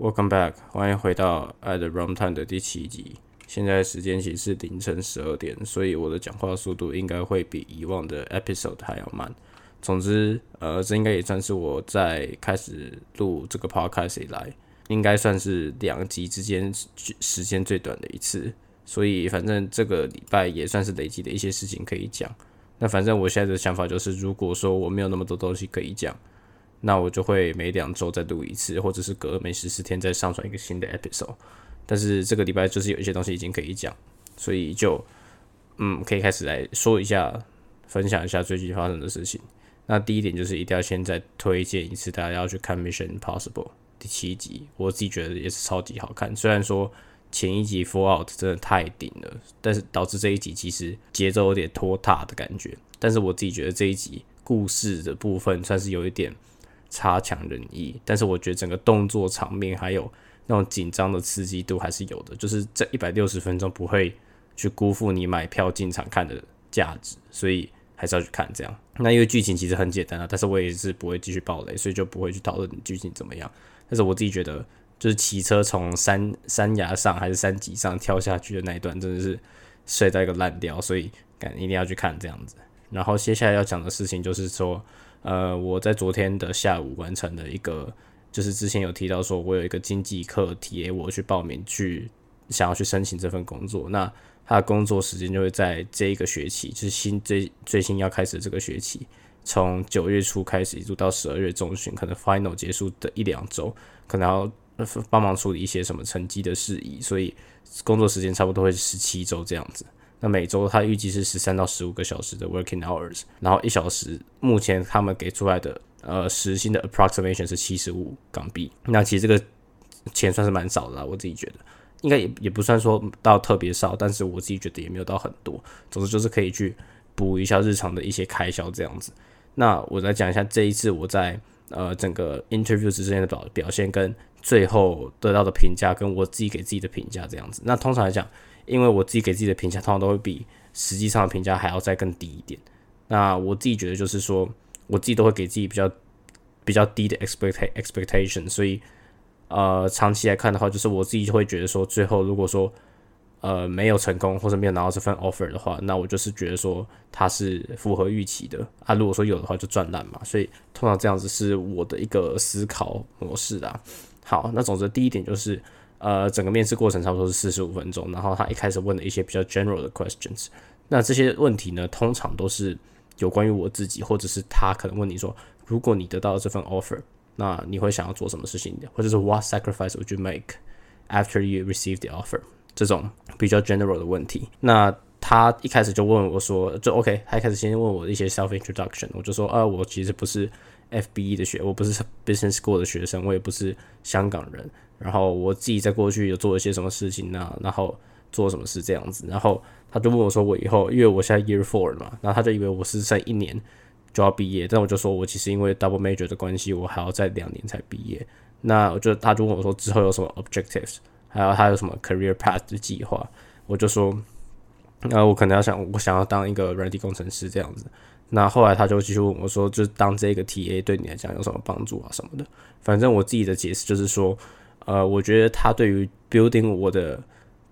Welcome back，欢迎回到《At Runtime》的第七集。现在时间其实是凌晨十二点，所以我的讲话速度应该会比以往的 episode 还要慢。总之，呃，这应该也算是我在开始录这个 podcast 以来，应该算是两集之间时间最短的一次。所以，反正这个礼拜也算是累积的一些事情可以讲。那反正我现在的想法就是，如果说我没有那么多东西可以讲。那我就会每两周再录一次，或者是隔每十四天再上传一个新的 episode。但是这个礼拜就是有一些东西已经可以讲，所以就嗯可以开始来说一下，分享一下最近发生的事情。那第一点就是一定要先再推荐一次，大家要去看《Mission Impossible》第七集，我自己觉得也是超级好看。虽然说前一集《Fallout》真的太顶了，但是导致这一集其实节奏有点拖沓的感觉。但是我自己觉得这一集故事的部分算是有一点。差强人意，但是我觉得整个动作场面还有那种紧张的刺激度还是有的，就是这一百六十分钟不会去辜负你买票进场看的价值，所以还是要去看这样。那因为剧情其实很简单啊，但是我也是不会继续爆雷，所以就不会去讨论剧情怎么样。但是我自己觉得，就是骑车从山山崖上还是山脊上跳下去的那一段，真的是帅到一个烂掉，所以感一定要去看这样子。然后接下来要讲的事情就是说。呃，我在昨天的下午完成了一个，就是之前有提到说，我有一个经济课题，我去报名去想要去申请这份工作。那他的工作时间就会在这一个学期，就是新最最新要开始这个学期，从九月初开始一直到十二月中旬，可能 final 结束的一两周，可能要帮忙处理一些什么成绩的事宜，所以工作时间差不多会十七周这样子。那每周他预计是十三到十五个小时的 working hours，然后一小时目前他们给出来的呃时薪的 approximation 是七十五港币。那其实这个钱算是蛮少的啦，我自己觉得应该也也不算说到特别少，但是我自己觉得也没有到很多。总之就是可以去补一下日常的一些开销这样子。那我来讲一下这一次我在呃整个 interview 之间的表表现跟最后得到的评价，跟我自己给自己的评价这样子。那通常来讲。因为我自己给自己的评价，通常都会比实际上的评价还要再更低一点。那我自己觉得就是说，我自己都会给自己比较比较低的 expect expectation。所以，呃，长期来看的话，就是我自己就会觉得说，最后如果说呃没有成功或者没有拿到这份 offer 的话，那我就是觉得说它是符合预期的啊。如果说有的话，就赚烂嘛。所以通常这样子是我的一个思考模式啊。好，那总之第一点就是。呃，整个面试过程差不多是四十五分钟，然后他一开始问了一些比较 general 的 questions，那这些问题呢，通常都是有关于我自己，或者是他可能问你说，如果你得到这份 offer，那你会想要做什么事情，或者是 what sacrifice would you make after you receive the offer？这种比较 general 的问题。那他一开始就问我说，就 OK，他一开始先问我一些 self introduction，我就说，啊，我其实不是 FBE 的学，我不是 business school 的学生，我也不是香港人。然后我自己在过去有做一些什么事情呢？然后做什么事这样子？然后他就问我说：“我以后因为我现在 year four 了嘛，然后他就以为我是剩一年就要毕业，但我就说我其实因为 double major 的关系，我还要再两年才毕业。那我就他就问我说之后有什么 objectives，还有他有什么 career path 的计划？我就说，那我可能要想我想要当一个软体工程师这样子。那后来他就继续问我说，就当这个 TA 对你来讲有什么帮助啊什么的？反正我自己的解释就是说。呃，我觉得他对于 building 我的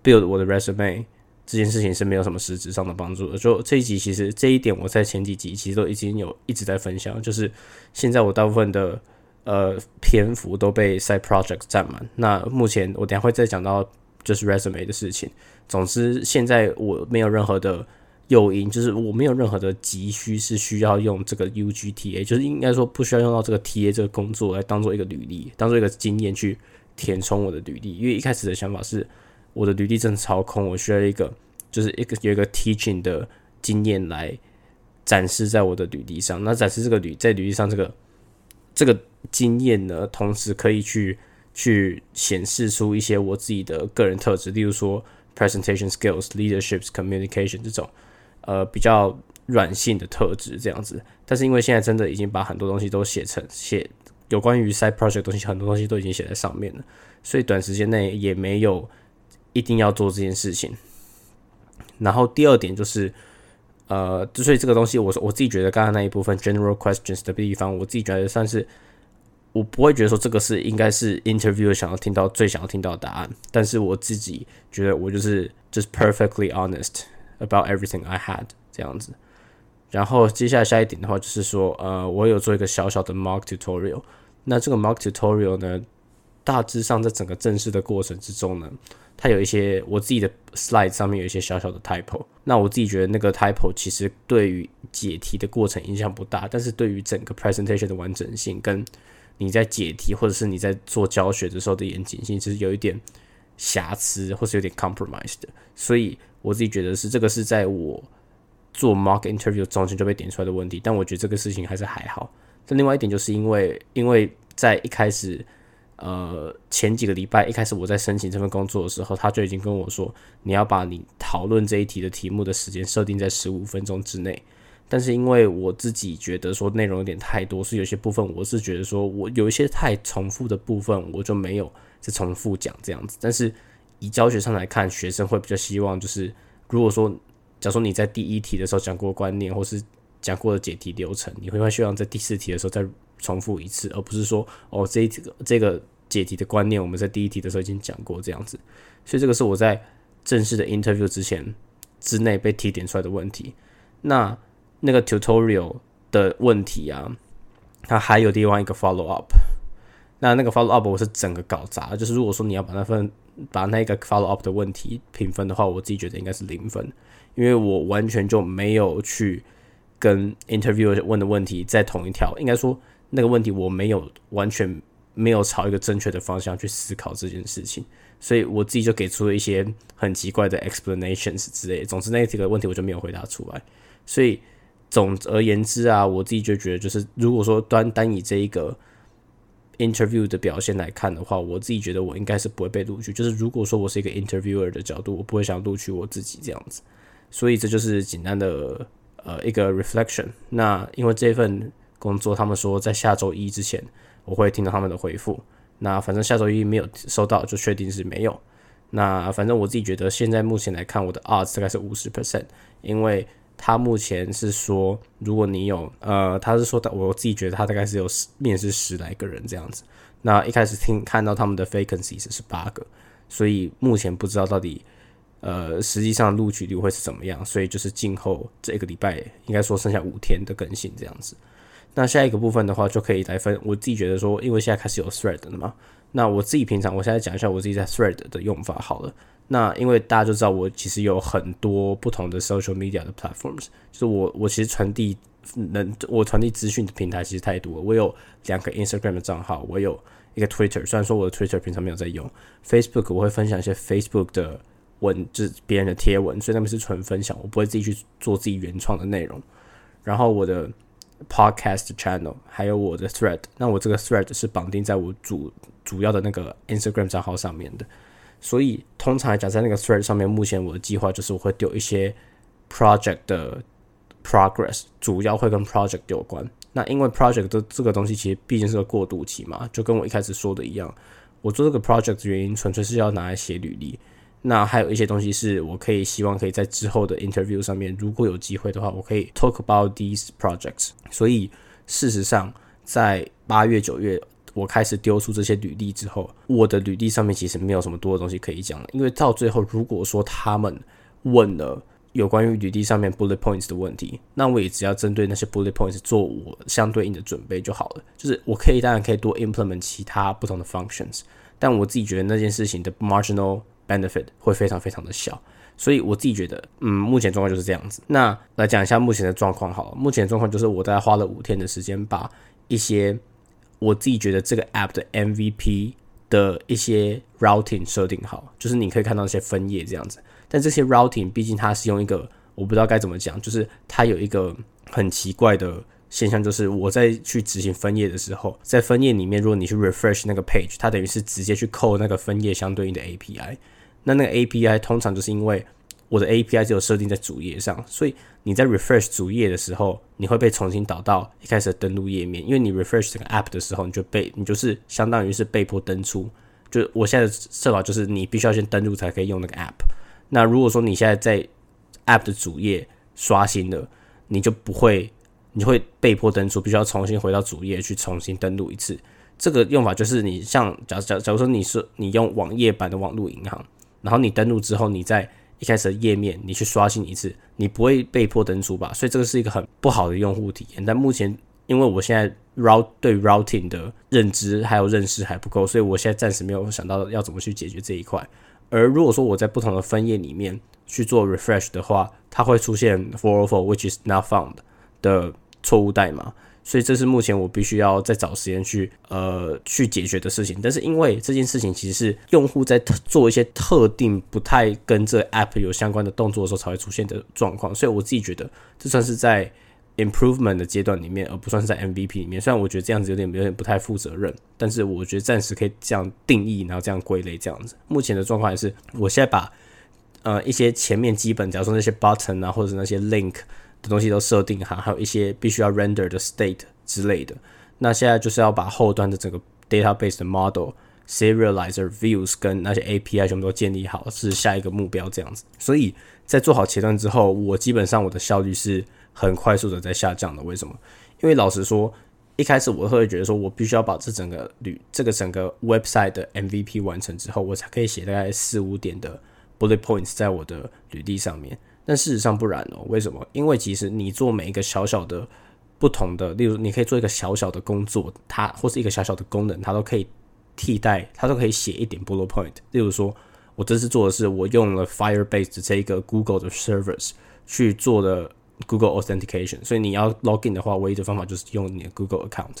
build 我的 resume 这件事情是没有什么实质上的帮助的。就这一集，其实这一点我在前几集其实都已经有一直在分享，就是现在我大部分的呃篇幅都被 side project 占满。那目前我等下会再讲到就是 resume 的事情。总之，现在我没有任何的诱因，就是我没有任何的急需是需要用这个 UGTA，就是应该说不需要用到这个 TA 这个工作来当做一个履历，当做一个经验去。填充我的履历，因为一开始的想法是，我的履历真的超空，我需要一个，就是一个有一个 teaching 的经验来展示在我的履历上。那展示这个履在履历上这个这个经验呢，同时可以去去显示出一些我自己的个人特质，例如说 presentation skills、leadership、communication 这种呃比较软性的特质这样子。但是因为现在真的已经把很多东西都写成写。有关于 side project 东西，很多东西都已经写在上面了，所以短时间内也没有一定要做这件事情。然后第二点就是，呃，之所以这个东西，我我自己觉得刚刚那一部分 general questions 的地方，我自己觉得算是我不会觉得说这个是应该是 interviewer 想要听到最想要听到的答案，但是我自己觉得我就是 just perfectly honest about everything I had 这样子。然后接下来下一点的话就是说，呃，我有做一个小小的 mock tutorial。那这个 mock tutorial 呢，大致上在整个正式的过程之中呢，它有一些我自己的 slide 上面有一些小小的 typo。那我自己觉得那个 typo 其实对于解题的过程影响不大，但是对于整个 presentation 的完整性跟你在解题或者是你在做教学的时候的严谨性，其实有一点瑕疵或是有点 compromised。所以我自己觉得是这个是在我。做 mock interview 中间就被点出来的问题，但我觉得这个事情还是还好。但另外一点就是因为，因为在一开始，呃，前几个礼拜一开始我在申请这份工作的时候，他就已经跟我说，你要把你讨论这一题的题目的时间设定在十五分钟之内。但是因为我自己觉得说内容有点太多，是有些部分我是觉得说我有一些太重复的部分，我就没有再重复讲这样子。但是以教学上来看，学生会比较希望就是如果说。假如说你在第一题的时候讲过观念，或是讲过的解题流程，你会不会希望在第四题的时候再重复一次，而不是说哦这这个这个解题的观念我们在第一题的时候已经讲过这样子？所以这个是我在正式的 interview 之前之内被提点出来的问题。那那个 tutorial 的问题啊，它还有另外一个 follow up。那那个 follow up 我是整个搞砸，就是如果说你要把那份把那个 follow up 的问题评分的话，我自己觉得应该是零分。因为我完全就没有去跟 interviewer 问的问题在同一条，应该说那个问题我没有完全没有朝一个正确的方向去思考这件事情，所以我自己就给出了一些很奇怪的 explanations 之类。总之那几个问题我就没有回答出来。所以总而言之啊，我自己就觉得，就是如果说单单以这一个 interview 的表现来看的话，我自己觉得我应该是不会被录取。就是如果说我是一个 interviewer 的角度，我不会想录取我自己这样子。所以这就是简单的呃一个 reflection。那因为这份工作，他们说在下周一之前我会听到他们的回复。那反正下周一没有收到，就确定是没有。那反正我自己觉得，现在目前来看，我的 odds 大概是五十 percent，因为他目前是说，如果你有呃，他是说的，我自己觉得他大概是有十面试十来个人这样子。那一开始听看到他们的 vacancies 是八个，所以目前不知道到底。呃，实际上录取率会是怎么样？所以就是今后这个礼拜应该说剩下五天的更新这样子。那下一个部分的话，就可以来分。我自己觉得说，因为现在开始有 Thread 了嘛，那我自己平常我现在讲一下我自己在 Thread 的用法好了。那因为大家就知道我其实有很多不同的 social media 的 platforms，就是我我其实传递能我传递资讯的平台其实太多了。我有两个 Instagram 的账号，我有一个 Twitter，虽然说我的 Twitter 平常没有在用，Facebook 我会分享一些 Facebook 的。文就是别人的贴文，所以那边是纯分享，我不会自己去做自己原创的内容。然后我的 podcast channel 还有我的 thread，那我这个 thread 是绑定在我主主要的那个 Instagram 账号上面的。所以通常来讲，在那个 thread 上面，目前我的计划就是我会丢一些 project 的 progress，主要会跟 project 有关。那因为 project 的这个东西其实毕竟是个过渡期嘛，就跟我一开始说的一样，我做这个 project 的原因纯粹是要拿来写履历。那还有一些东西是我可以希望可以在之后的 interview 上面，如果有机会的话，我可以 talk about these projects。所以事实上，在八月九月我开始丢出这些履历之后，我的履历上面其实没有什么多的东西可以讲了，因为到最后如果说他们问了有关于履历上面 bullet points 的问题，那我也只要针对那些 bullet points 做我相对应的准备就好了。就是我可以当然可以多 implement 其他不同的 functions，但我自己觉得那件事情的 marginal benefit 会非常非常的小，所以我自己觉得，嗯，目前状况就是这样子。那来讲一下目前的状况好了。目前状况就是我大概花了五天的时间，把一些我自己觉得这个 app 的 MVP 的一些 routing 设定好，就是你可以看到一些分页这样子。但这些 routing 毕竟它是用一个我不知道该怎么讲，就是它有一个很奇怪的。现象就是我在去执行分页的时候，在分页里面，如果你去 refresh 那个 page，它等于是直接去扣那个分页相对应的 API。那那个 API 通常就是因为我的 API 只有设定在主页上，所以你在 refresh 主页的时候，你会被重新导到一开始的登录页面。因为你 refresh 这个 app 的时候，你就被你就是相当于是被迫登出。就我现在的设法就是你必须要先登录才可以用那个 app。那如果说你现在在 app 的主页刷新了，你就不会。你会被迫登出，必须要重新回到主页去重新登录一次。这个用法就是你像假假假如说你是你用网页版的网络银行，然后你登录之后，你在一开始的页面你去刷新一次，你不会被迫登出吧？所以这个是一个很不好的用户体验。但目前因为我现在 route 对 routing 的认知还有认识还不够，所以我现在暂时没有想到要怎么去解决这一块。而如果说我在不同的分页里面去做 refresh 的话，它会出现 four four which is not found 的错误代码。所以这是目前我必须要再找时间去呃去解决的事情。但是因为这件事情其实是用户在做一些特定不太跟这 app 有相关的动作的时候才会出现的状况，所以我自己觉得这算是在 improvement 的阶段里面，而不算是在 MVP 里面。虽然我觉得这样子有点有点不太负责任，但是我觉得暂时可以这样定义，然后这样归类这样子。目前的状况也是，我现在把呃一些前面基本，假如说那些 button 啊，或者是那些 link。的东西都设定好，还有一些必须要 render 的 state 之类的。那现在就是要把后端的整个 database 的 model、serializer、views 跟那些 API 全部都建立好，是下一个目标这样子。所以在做好前端之后，我基本上我的效率是很快速的在下降的。为什么？因为老实说，一开始我会觉得说我必须要把这整个旅这个整个 website 的 MVP 完成之后，我才可以写大概四五点的 bullet points 在我的履历上面。但事实上不然哦，为什么？因为其实你做每一个小小的不同的，例如你可以做一个小小的工作，它或是一个小小的功能，它都可以替代，它都可以写一点 bullet point。例如说，我这次做的是我用了 Firebase 的这一个 Google 的 service 去做的 Google Authentication，所以你要 login 的话，唯一的方法就是用你的 Google account。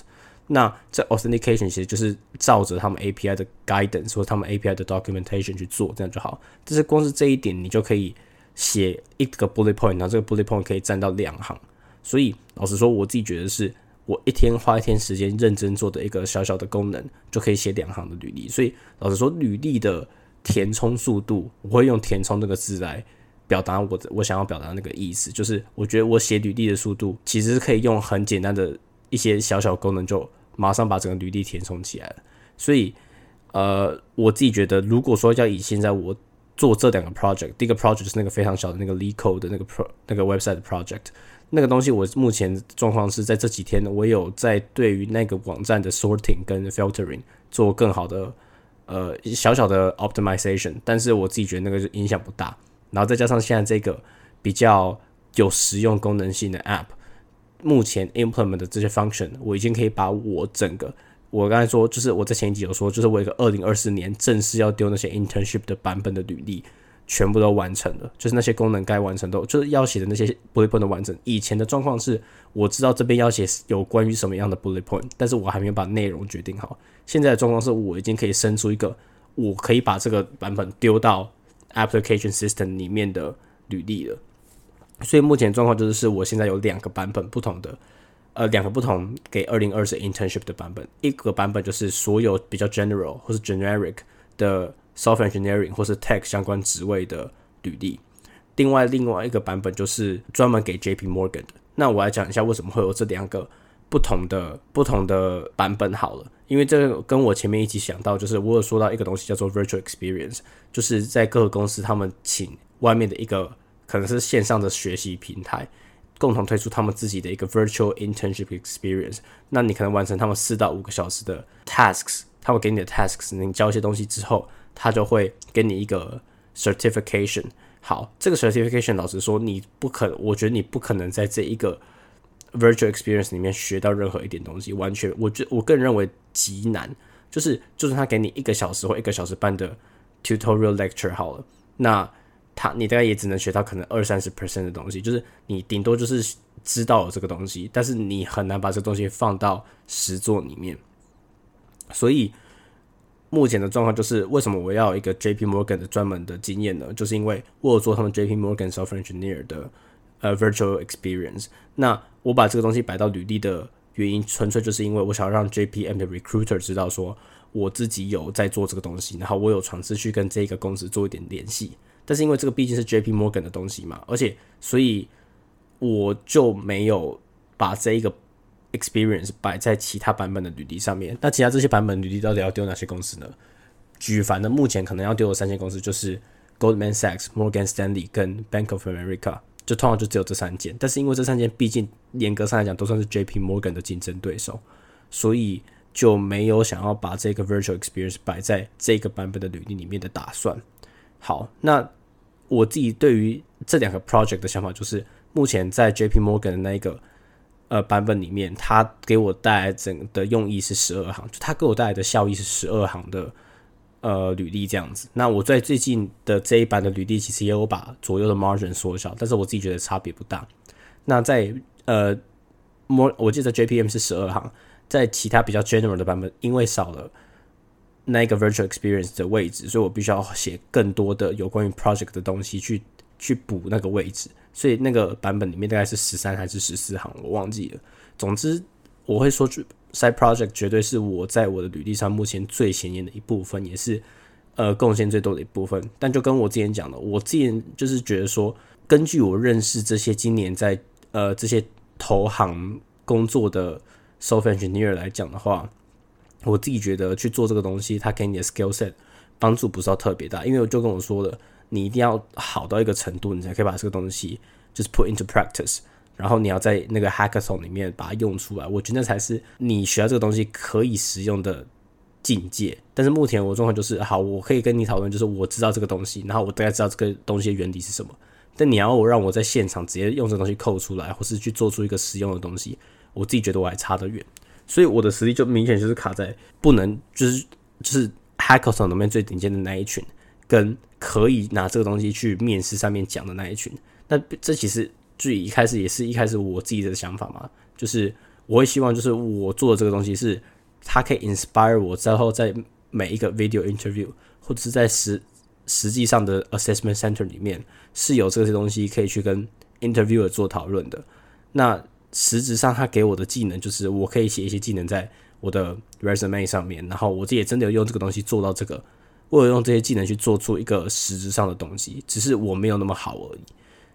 那这 Authentication 其实就是照着他们 API 的 guidance 或他们 API 的 documentation 去做，这样就好。这是光是这一点，你就可以。写一个 bullet point，然后这个 bullet point 可以占到两行，所以老实说，我自己觉得是我一天花一天时间认真做的一个小小的功能，就可以写两行的履历。所以老实说，履历的填充速度，我会用填充这个字来表达我的我想要表达那个意思，就是我觉得我写履历的速度，其实是可以用很简单的一些小小功能，就马上把整个履历填充起来了。所以，呃，我自己觉得，如果说要以现在我做这两个 project，第一个 project 是那个非常小的那个 l e c o 的那个 pro 那个 website project，那个东西我目前状况是在这几天，我有在对于那个网站的 sorting 跟 filtering 做更好的呃小小的 optimization，但是我自己觉得那个影响不大。然后再加上现在这个比较有实用功能性的 app，目前 implement 的这些 function，我已经可以把我整个我刚才说，就是我在前几集有说，就是我一个二零二四年正式要丢那些 internship 的版本的履历，全部都完成了，就是那些功能该完成都，就是要写的那些 bullet point 的完成。以前的状况是，我知道这边要写有关于什么样的 bullet point，但是我还没有把内容决定好。现在的状况是我已经可以生出一个，我可以把这个版本丢到 application system 里面的履历了。所以目前状况就，是我现在有两个版本不同的。呃，两个不同给二零二四 internship 的版本，一个版本就是所有比较 general 或是 generic 的 software engineering 或是 tech 相关职位的履历，另外另外一个版本就是专门给 JP Morgan 的。那我来讲一下为什么会有这两个不同的不同的版本好了，因为这个跟我前面一起想到，就是我有说到一个东西叫做 virtual experience，就是在各个公司他们请外面的一个可能是线上的学习平台。共同推出他们自己的一个 virtual internship experience。那你可能完成他们四到五个小时的 tasks，他会给你的 tasks，你交一些东西之后，他就会给你一个 certification。好，这个 certification 老实说，你不可，我觉得你不可能在这一个 virtual experience 里面学到任何一点东西，完全，我觉我个人认为极难。就是，就是他给你一个小时或一个小时半的 tutorial lecture 好了，那。他你大概也只能学到可能二三十 percent 的东西，就是你顶多就是知道了这个东西，但是你很难把这个东西放到实作里面。所以目前的状况就是，为什么我要一个 JP Morgan 的专门的经验呢？就是因为我有做他们 JP Morgan software engineer 的呃 virtual experience。那我把这个东西摆到履历的原因，纯粹就是因为我想让 JPM 的 recruiter 知道说我自己有在做这个东西，然后我有尝试去跟这个公司做一点联系。但是因为这个毕竟是 J P Morgan 的东西嘛，而且所以我就没有把这一个 experience 摆在其他版本的履历上面。那其他这些版本履历到底要丢哪些公司呢？举凡的目前可能要丢的三间公司就是 Goldman Sachs、Morgan Stanley 跟 Bank of America，就通常就只有这三间。但是因为这三间毕竟严格上来讲都算是 J P Morgan 的竞争对手，所以就没有想要把这个 virtual experience 摆在这个版本的履历里面的打算。好，那我自己对于这两个 project 的想法就是，目前在 JP Morgan 的那一个呃版本里面，它给我带来整的用意是十二行，就它给我带来的效益是十二行的呃履历这样子。那我在最近的这一版的履历，其实也有把左右的 margin 缩小，但是我自己觉得差别不大。那在呃我我记得 JPM 是十二行，在其他比较 general 的版本，因为少了。那一个 virtual experience 的位置，所以我必须要写更多的有关于 project 的东西去去补那个位置，所以那个版本里面大概是十三还是十四行，我忘记了。总之，我会说，side project 绝对是我在我的履历上目前最显眼的一部分，也是呃贡献最多的一部分。但就跟我之前讲的，我之前就是觉得说，根据我认识这些今年在呃这些投行工作的 software engineer 来讲的话。我自己觉得去做这个东西，它给你的 skill set 帮助不是要特别大，因为我就跟我说了，你一定要好到一个程度，你才可以把这个东西就是 put into practice，然后你要在那个 hackathon 里面把它用出来，我觉得那才是你学到这个东西可以使用的境界。但是目前我状况就是，好，我可以跟你讨论，就是我知道这个东西，然后我大概知道这个东西的原理是什么，但你要我让我在现场直接用这东西扣出来，或是去做出一个实用的东西，我自己觉得我还差得远。所以我的实力就明显就是卡在不能就是就是 hackathon 里面最顶尖的那一群，跟可以拿这个东西去面试上面讲的那一群。那这其实最一开始也是一开始我自己的想法嘛，就是我会希望就是我做的这个东西是它可以 inspire 我之后在每一个 video interview 或者是在实实际上的 assessment center 里面是有这些东西可以去跟 interviewer 做讨论的。那实质上，他给我的技能就是我可以写一些技能在我的 resume 上面，然后我自己也真的有用这个东西做到这个，我有用这些技能去做出一个实质上的东西，只是我没有那么好而已。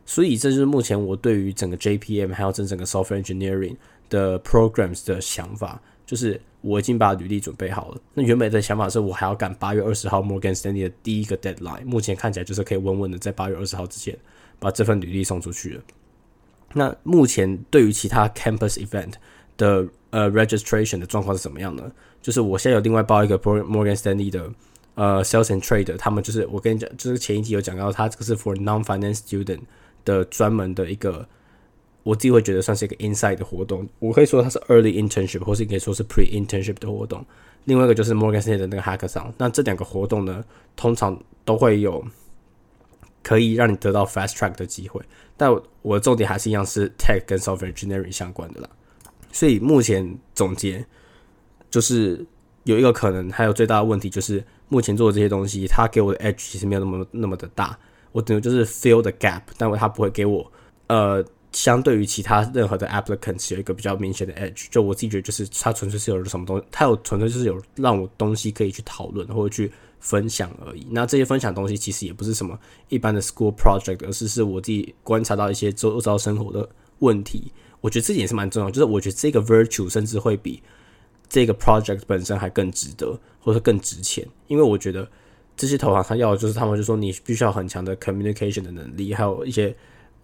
所以这就是目前我对于整个 JPM 还有整整个 software engineering 的 programs 的想法，就是我已经把履历准备好了。那原本的想法是我还要赶八月二十号 Morgan Stanley 的第一个 deadline，目前看起来就是可以稳稳的在八月二十号之前把这份履历送出去了。那目前对于其他 campus event 的呃 registration 的状况是怎么样呢？就是我现在有另外报一个 Morgan Stanley 的呃 sales and trade，他们就是我跟你讲，就是前一集有讲到，他这个是 for non-finance student 的专门的一个，我自己会觉得算是一个 inside 的活动。我可以说它是 early internship，或是可以说是 pre internship 的活动。另外一个就是 Morgan State 的那个 hackathon。那这两个活动呢，通常都会有。可以让你得到 fast track 的机会，但我的重点还是一样是 tech 跟 software engineering 相关的啦。所以目前总结就是有一个可能，还有最大的问题就是目前做的这些东西，它给我的 edge 其实没有那么那么的大。我等于就是 fill the gap，但它不会给我呃，相对于其他任何的 applicants 有一个比较明显的 edge。就我自己觉得，就是它纯粹是有什么东西，它有纯粹就是有让我东西可以去讨论或者去。分享而已。那这些分享东西其实也不是什么一般的 school project，而是是我自己观察到一些周遭生活的问题。我觉得这点也是蛮重要，就是我觉得这个 virtue 甚至会比这个 project 本身还更值得，或者更值钱。因为我觉得这些投行他要的就是他们就说你必须要很强的 communication 的能力，还有一些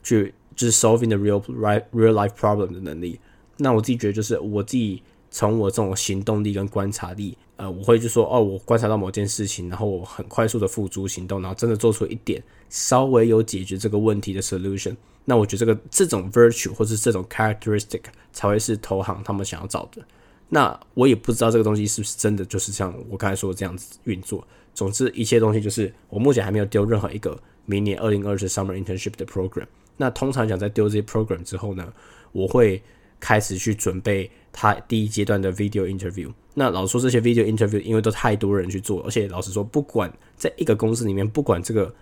去就是 solving the real right real life problem 的能力。那我自己觉得就是我自己。从我这种行动力跟观察力，呃，我会就说，哦，我观察到某件事情，然后我很快速的付诸行动，然后真的做出一点稍微有解决这个问题的 solution。那我觉得这个这种 virtue 或是这种 characteristic 才会是投行他们想要找的。那我也不知道这个东西是不是真的就是像我刚才说这样子运作。总之，一切东西就是我目前还没有丢任何一个明年二零二四 summer internship 的 program。那通常讲在丢这些 program 之后呢，我会开始去准备。他第一阶段的 video interview，那老实说这些 video interview 因为都太多人去做，而且老实说，不管在一个公司里面，不管这个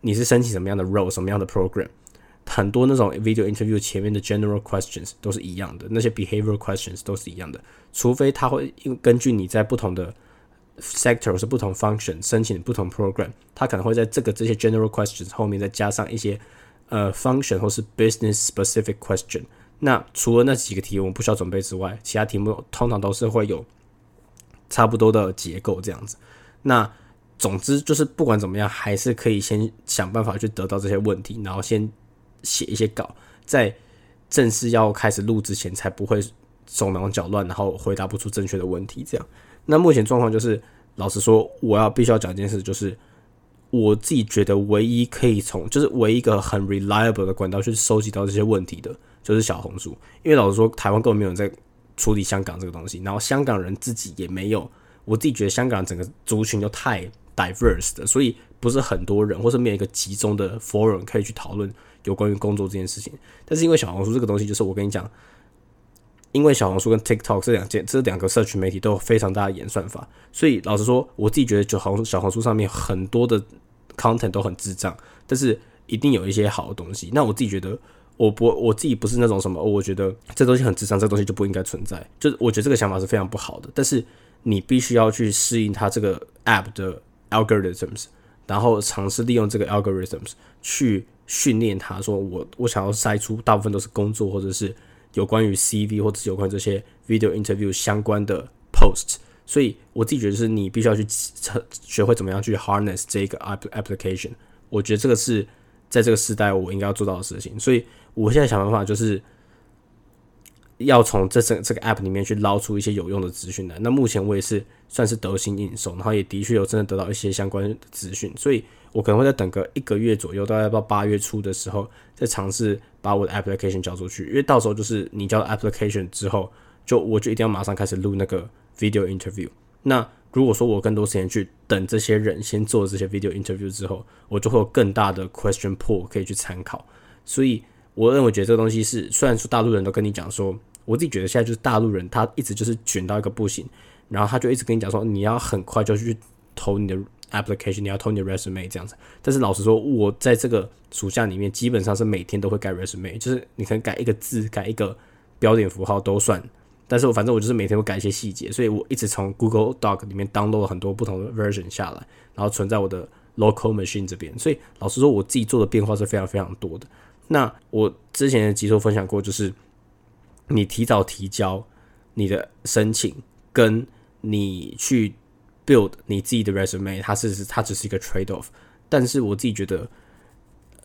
你是申请什么样的 role，什么样的 program，很多那种 video interview 前面的 general questions 都是一样的，那些 behavioral questions 都是一样的，除非他会根据你在不同的 sector 或是不同 function 申请不同 program，他可能会在这个这些 general questions 后面再加上一些呃 function 或是 business specific question。那除了那几个题我们不需要准备之外，其他题目通常都是会有差不多的结构这样子。那总之就是不管怎么样，还是可以先想办法去得到这些问题，然后先写一些稿，在正式要开始录之前，才不会手忙脚乱，然后回答不出正确的问题。这样，那目前状况就是，老实说，我要必须要讲一件事，就是我自己觉得唯一可以从，就是唯一一个很 reliable 的管道去收集到这些问题的，就是小红书。因为老实说，台湾根本没有人在处理香港这个东西，然后香港人自己也没有。我自己觉得香港整个族群就太 diverse 的，所以不是很多人，或是没有一个集中的 forum 可以去讨论有关于工作这件事情。但是因为小红书这个东西，就是我跟你讲，因为小红书跟 TikTok 这两件这两个社群媒体都有非常大的演算法，所以老实说，我自己觉得就红小红书上面很多的 content 都很智障，但是一定有一些好的东西。那我自己觉得，我不我自己不是那种什么，我觉得这东西很智障，这东西就不应该存在。就是我觉得这个想法是非常不好的，但是。你必须要去适应它这个 app 的 algorithms，然后尝试利用这个 algorithms 去训练它。说我我想要筛出大部分都是工作或者是有关于 CV 或者是有关这些 video interview 相关的 post。所以我自己觉得是你必须要去学会怎么样去 harness 这个 application。我觉得这个是在这个时代我应该要做到的事情。所以我现在想办法就是。要从这整这个 app 里面去捞出一些有用的资讯来。那目前我也是算是得心应手，然后也的确有真的得到一些相关的资讯，所以我可能会再等个一个月左右，大概到八月初的时候再尝试把我的 application 交出去。因为到时候就是你交了 application 之后，就我就一定要马上开始录那个 video interview。那如果说我更多时间去等这些人先做这些 video interview 之后，我就会有更大的 question pool 可以去参考。所以我认为觉得这个东西是，虽然说大陆人都跟你讲说。我自己觉得现在就是大陆人，他一直就是卷到一个不行，然后他就一直跟你讲说，你要很快就去投你的 application，你要投你的 resume 这样子。但是老实说，我在这个暑假里面基本上是每天都会改 resume，就是你可能改一个字、改一个标点符号都算。但是我反正我就是每天会改一些细节，所以我一直从 Google Doc 里面 download 了很多不同的 version 下来，然后存在我的 local machine 这边。所以老实说，我自己做的变化是非常非常多的。那我之前的集数分享过，就是。你提早提交你的申请，跟你去 build 你自己的 resume，它是它只是一个 trade off。但是我自己觉得，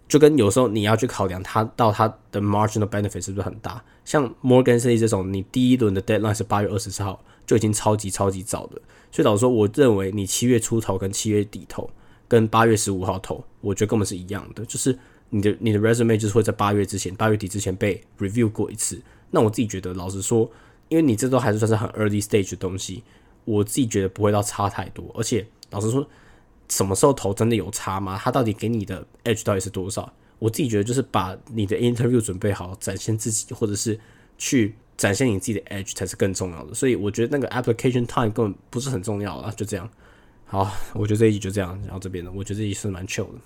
就跟有时候你要去考量它到它的 marginal benefit 是不是很大。像 Morgan Stanley 这种，你第一轮的 deadline 是八月二十四号，就已经超级超级早的。所以老实说，我认为你七月初投跟七月底投，跟八月十五号投，我觉得根本是一样的。就是你的你的 resume 就是会在八月之前，八月底之前被 review 过一次。那我自己觉得，老实说，因为你这都还是算是很 early stage 的东西，我自己觉得不会到差太多。而且老实说，什么时候投真的有差吗？他到底给你的 edge 到底是多少？我自己觉得就是把你的 interview 准备好，展现自己，或者是去展现你自己的 edge 才是更重要的。所以我觉得那个 application time 根本不是很重要了。就这样，好，我觉得这一集就这样。然后这边呢，我觉得这一集是蛮 chill 的。